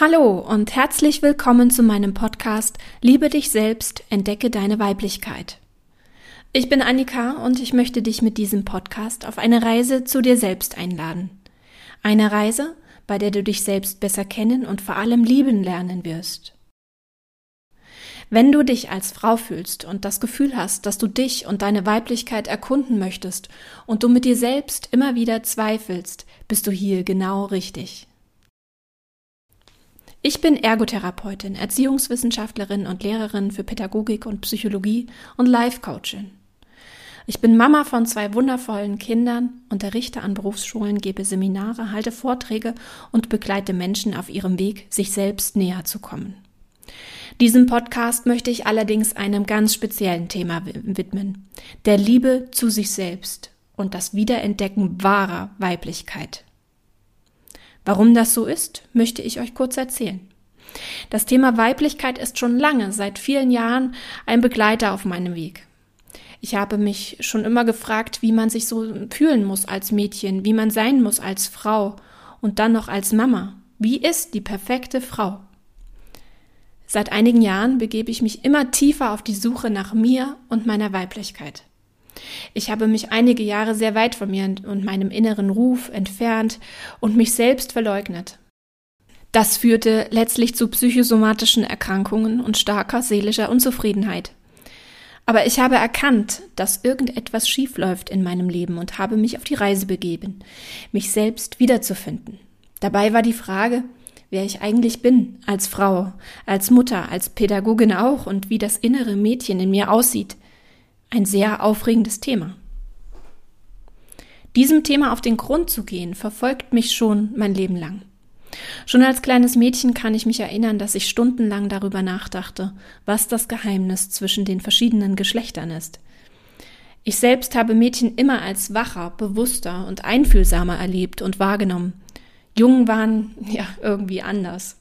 Hallo und herzlich willkommen zu meinem Podcast Liebe dich selbst, entdecke deine Weiblichkeit. Ich bin Annika und ich möchte dich mit diesem Podcast auf eine Reise zu dir selbst einladen. Eine Reise, bei der du dich selbst besser kennen und vor allem lieben lernen wirst. Wenn du dich als Frau fühlst und das Gefühl hast, dass du dich und deine Weiblichkeit erkunden möchtest und du mit dir selbst immer wieder zweifelst, bist du hier genau richtig. Ich bin Ergotherapeutin, Erziehungswissenschaftlerin und Lehrerin für Pädagogik und Psychologie und Life-Coachin. Ich bin Mama von zwei wundervollen Kindern, unterrichte an Berufsschulen, gebe Seminare, halte Vorträge und begleite Menschen auf ihrem Weg, sich selbst näher zu kommen. Diesem Podcast möchte ich allerdings einem ganz speziellen Thema widmen, der Liebe zu sich selbst und das Wiederentdecken wahrer Weiblichkeit. Warum das so ist, möchte ich euch kurz erzählen. Das Thema Weiblichkeit ist schon lange, seit vielen Jahren, ein Begleiter auf meinem Weg. Ich habe mich schon immer gefragt, wie man sich so fühlen muss als Mädchen, wie man sein muss als Frau und dann noch als Mama. Wie ist die perfekte Frau? Seit einigen Jahren begebe ich mich immer tiefer auf die Suche nach mir und meiner Weiblichkeit. Ich habe mich einige Jahre sehr weit von mir und meinem inneren Ruf entfernt und mich selbst verleugnet. Das führte letztlich zu psychosomatischen Erkrankungen und starker seelischer Unzufriedenheit. Aber ich habe erkannt, dass irgendetwas schiefläuft in meinem Leben und habe mich auf die Reise begeben, mich selbst wiederzufinden. Dabei war die Frage, wer ich eigentlich bin, als Frau, als Mutter, als Pädagogin auch und wie das innere Mädchen in mir aussieht – ein sehr aufregendes Thema. Diesem Thema auf den Grund zu gehen, verfolgt mich schon mein Leben lang. Schon als kleines Mädchen kann ich mich erinnern, dass ich stundenlang darüber nachdachte, was das Geheimnis zwischen den verschiedenen Geschlechtern ist. Ich selbst habe Mädchen immer als wacher, bewusster und einfühlsamer erlebt und wahrgenommen. Jungen waren ja irgendwie anders.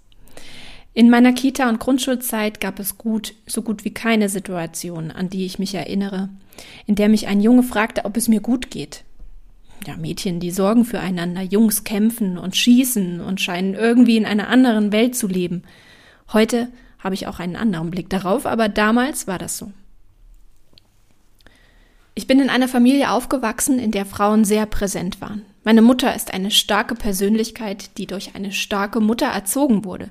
In meiner Kita- und Grundschulzeit gab es gut, so gut wie keine Situation, an die ich mich erinnere, in der mich ein Junge fragte, ob es mir gut geht. Ja, Mädchen, die sorgen füreinander, Jungs kämpfen und schießen und scheinen irgendwie in einer anderen Welt zu leben. Heute habe ich auch einen anderen Blick darauf, aber damals war das so. Ich bin in einer Familie aufgewachsen, in der Frauen sehr präsent waren. Meine Mutter ist eine starke Persönlichkeit, die durch eine starke Mutter erzogen wurde.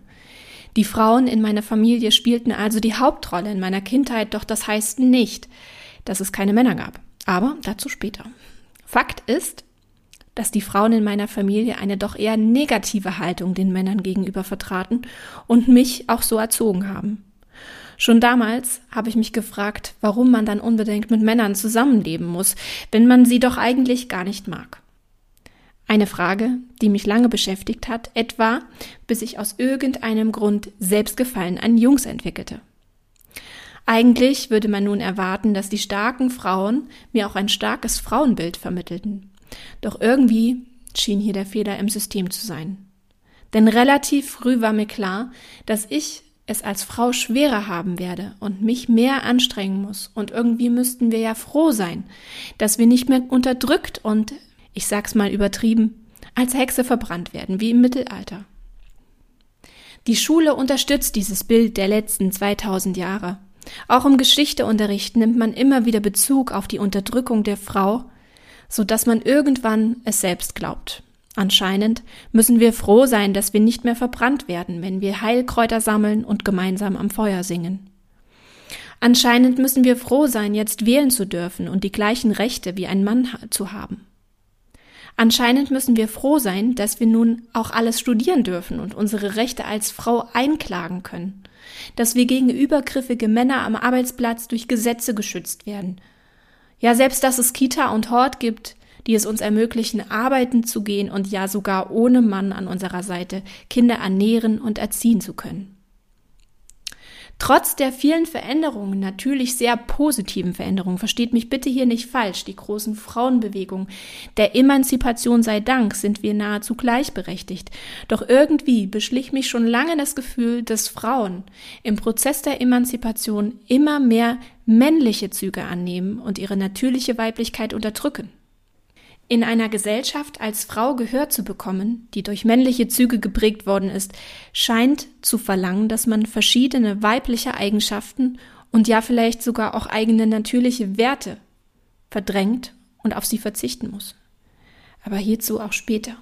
Die Frauen in meiner Familie spielten also die Hauptrolle in meiner Kindheit, doch das heißt nicht, dass es keine Männer gab. Aber dazu später. Fakt ist, dass die Frauen in meiner Familie eine doch eher negative Haltung den Männern gegenüber vertraten und mich auch so erzogen haben. Schon damals habe ich mich gefragt, warum man dann unbedingt mit Männern zusammenleben muss, wenn man sie doch eigentlich gar nicht mag. Eine Frage, die mich lange beschäftigt hat, etwa bis ich aus irgendeinem Grund Selbstgefallen an Jungs entwickelte. Eigentlich würde man nun erwarten, dass die starken Frauen mir auch ein starkes Frauenbild vermittelten. Doch irgendwie schien hier der Fehler im System zu sein. Denn relativ früh war mir klar, dass ich es als Frau schwerer haben werde und mich mehr anstrengen muss. Und irgendwie müssten wir ja froh sein, dass wir nicht mehr unterdrückt und ich sag's mal übertrieben, als Hexe verbrannt werden, wie im Mittelalter. Die Schule unterstützt dieses Bild der letzten 2000 Jahre. Auch im Geschichteunterricht nimmt man immer wieder Bezug auf die Unterdrückung der Frau, so dass man irgendwann es selbst glaubt. Anscheinend müssen wir froh sein, dass wir nicht mehr verbrannt werden, wenn wir Heilkräuter sammeln und gemeinsam am Feuer singen. Anscheinend müssen wir froh sein, jetzt wählen zu dürfen und die gleichen Rechte wie ein Mann zu haben. Anscheinend müssen wir froh sein, dass wir nun auch alles studieren dürfen und unsere Rechte als Frau einklagen können, dass wir gegen übergriffige Männer am Arbeitsplatz durch Gesetze geschützt werden. Ja, selbst dass es Kita und Hort gibt, die es uns ermöglichen, arbeiten zu gehen und ja sogar ohne Mann an unserer Seite Kinder ernähren und erziehen zu können. Trotz der vielen Veränderungen, natürlich sehr positiven Veränderungen, versteht mich bitte hier nicht falsch, die großen Frauenbewegungen, der Emanzipation sei Dank sind wir nahezu gleichberechtigt. Doch irgendwie beschlich mich schon lange das Gefühl, dass Frauen im Prozess der Emanzipation immer mehr männliche Züge annehmen und ihre natürliche Weiblichkeit unterdrücken. In einer Gesellschaft als Frau Gehör zu bekommen, die durch männliche Züge geprägt worden ist, scheint zu verlangen, dass man verschiedene weibliche Eigenschaften und ja vielleicht sogar auch eigene natürliche Werte verdrängt und auf sie verzichten muss. Aber hierzu auch später.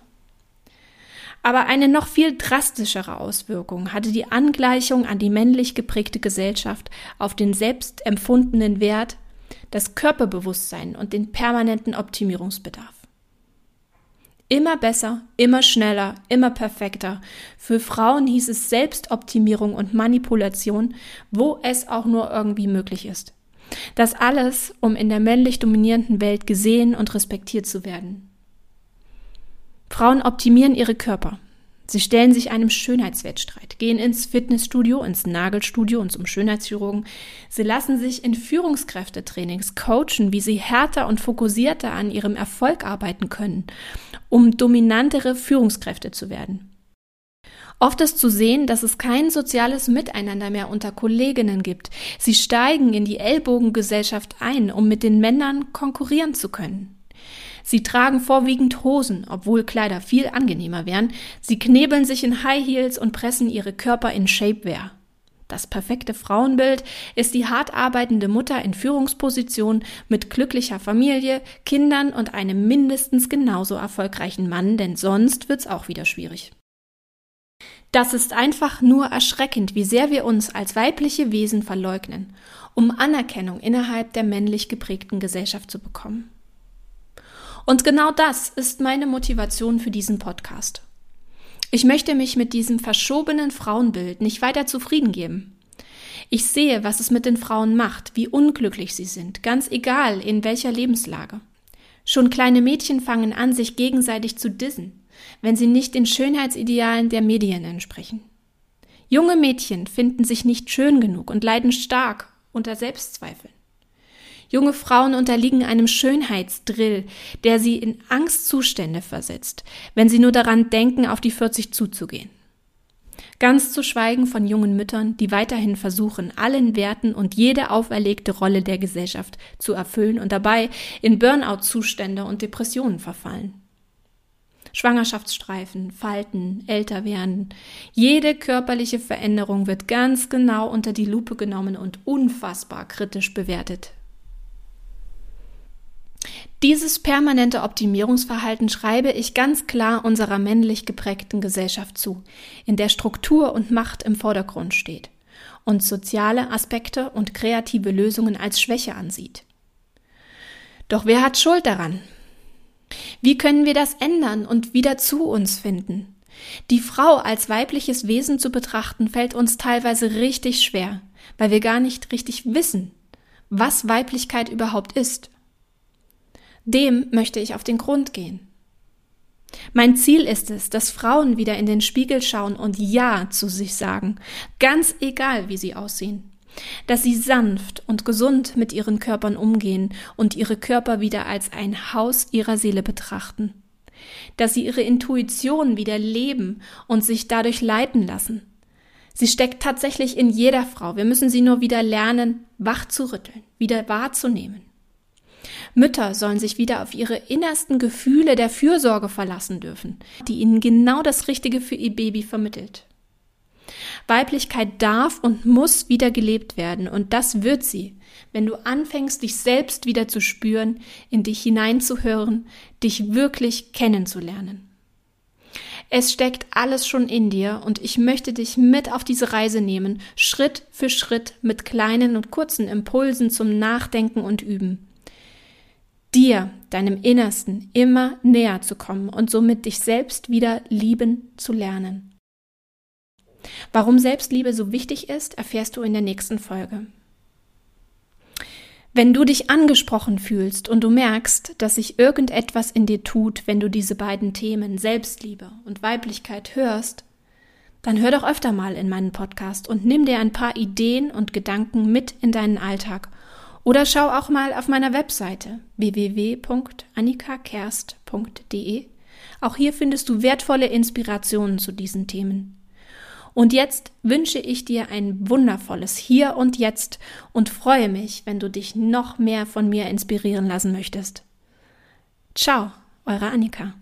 Aber eine noch viel drastischere Auswirkung hatte die Angleichung an die männlich geprägte Gesellschaft auf den selbst empfundenen Wert, das Körperbewusstsein und den permanenten Optimierungsbedarf. Immer besser, immer schneller, immer perfekter. Für Frauen hieß es Selbstoptimierung und Manipulation, wo es auch nur irgendwie möglich ist. Das alles, um in der männlich dominierenden Welt gesehen und respektiert zu werden. Frauen optimieren ihre Körper. Sie stellen sich einem Schönheitswettstreit, gehen ins Fitnessstudio, ins Nagelstudio und zum Schönheitschirurgen. Sie lassen sich in Führungskräftetrainings coachen, wie sie härter und fokussierter an ihrem Erfolg arbeiten können, um dominantere Führungskräfte zu werden. Oft ist zu sehen, dass es kein soziales Miteinander mehr unter Kolleginnen gibt. Sie steigen in die Ellbogengesellschaft ein, um mit den Männern konkurrieren zu können. Sie tragen vorwiegend Hosen, obwohl Kleider viel angenehmer wären. Sie knebeln sich in High Heels und pressen ihre Körper in Shapewear. Das perfekte Frauenbild ist die hart arbeitende Mutter in Führungsposition mit glücklicher Familie, Kindern und einem mindestens genauso erfolgreichen Mann, denn sonst wird's auch wieder schwierig. Das ist einfach nur erschreckend, wie sehr wir uns als weibliche Wesen verleugnen, um Anerkennung innerhalb der männlich geprägten Gesellschaft zu bekommen. Und genau das ist meine Motivation für diesen Podcast. Ich möchte mich mit diesem verschobenen Frauenbild nicht weiter zufrieden geben. Ich sehe, was es mit den Frauen macht, wie unglücklich sie sind, ganz egal in welcher Lebenslage. Schon kleine Mädchen fangen an, sich gegenseitig zu dissen, wenn sie nicht den Schönheitsidealen der Medien entsprechen. Junge Mädchen finden sich nicht schön genug und leiden stark unter Selbstzweifeln. Junge Frauen unterliegen einem Schönheitsdrill, der sie in Angstzustände versetzt, wenn sie nur daran denken, auf die 40 zuzugehen. Ganz zu schweigen von jungen Müttern, die weiterhin versuchen, allen Werten und jede auferlegte Rolle der Gesellschaft zu erfüllen und dabei in Burnout-Zustände und Depressionen verfallen. Schwangerschaftsstreifen, Falten, älter werden. Jede körperliche Veränderung wird ganz genau unter die Lupe genommen und unfassbar kritisch bewertet. Dieses permanente Optimierungsverhalten schreibe ich ganz klar unserer männlich geprägten Gesellschaft zu, in der Struktur und Macht im Vordergrund steht und soziale Aspekte und kreative Lösungen als Schwäche ansieht. Doch wer hat Schuld daran? Wie können wir das ändern und wieder zu uns finden? Die Frau als weibliches Wesen zu betrachten, fällt uns teilweise richtig schwer, weil wir gar nicht richtig wissen, was Weiblichkeit überhaupt ist dem möchte ich auf den Grund gehen. Mein Ziel ist es, dass Frauen wieder in den Spiegel schauen und Ja zu sich sagen, ganz egal wie sie aussehen. Dass sie sanft und gesund mit ihren Körpern umgehen und ihre Körper wieder als ein Haus ihrer Seele betrachten. Dass sie ihre Intuition wieder leben und sich dadurch leiten lassen. Sie steckt tatsächlich in jeder Frau. Wir müssen sie nur wieder lernen, wach zu rütteln, wieder wahrzunehmen. Mütter sollen sich wieder auf ihre innersten Gefühle der Fürsorge verlassen dürfen, die ihnen genau das Richtige für ihr Baby vermittelt. Weiblichkeit darf und muss wieder gelebt werden, und das wird sie, wenn du anfängst, dich selbst wieder zu spüren, in dich hineinzuhören, dich wirklich kennenzulernen. Es steckt alles schon in dir und ich möchte dich mit auf diese Reise nehmen, Schritt für Schritt mit kleinen und kurzen Impulsen zum Nachdenken und Üben dir, deinem Innersten, immer näher zu kommen und somit dich selbst wieder lieben zu lernen. Warum Selbstliebe so wichtig ist, erfährst du in der nächsten Folge. Wenn du dich angesprochen fühlst und du merkst, dass sich irgendetwas in dir tut, wenn du diese beiden Themen Selbstliebe und Weiblichkeit hörst, dann hör doch öfter mal in meinen Podcast und nimm dir ein paar Ideen und Gedanken mit in deinen Alltag oder schau auch mal auf meiner Webseite www.annikakerst.de. Auch hier findest du wertvolle Inspirationen zu diesen Themen. Und jetzt wünsche ich dir ein wundervolles Hier und Jetzt und freue mich, wenn du dich noch mehr von mir inspirieren lassen möchtest. Ciao Eure Annika.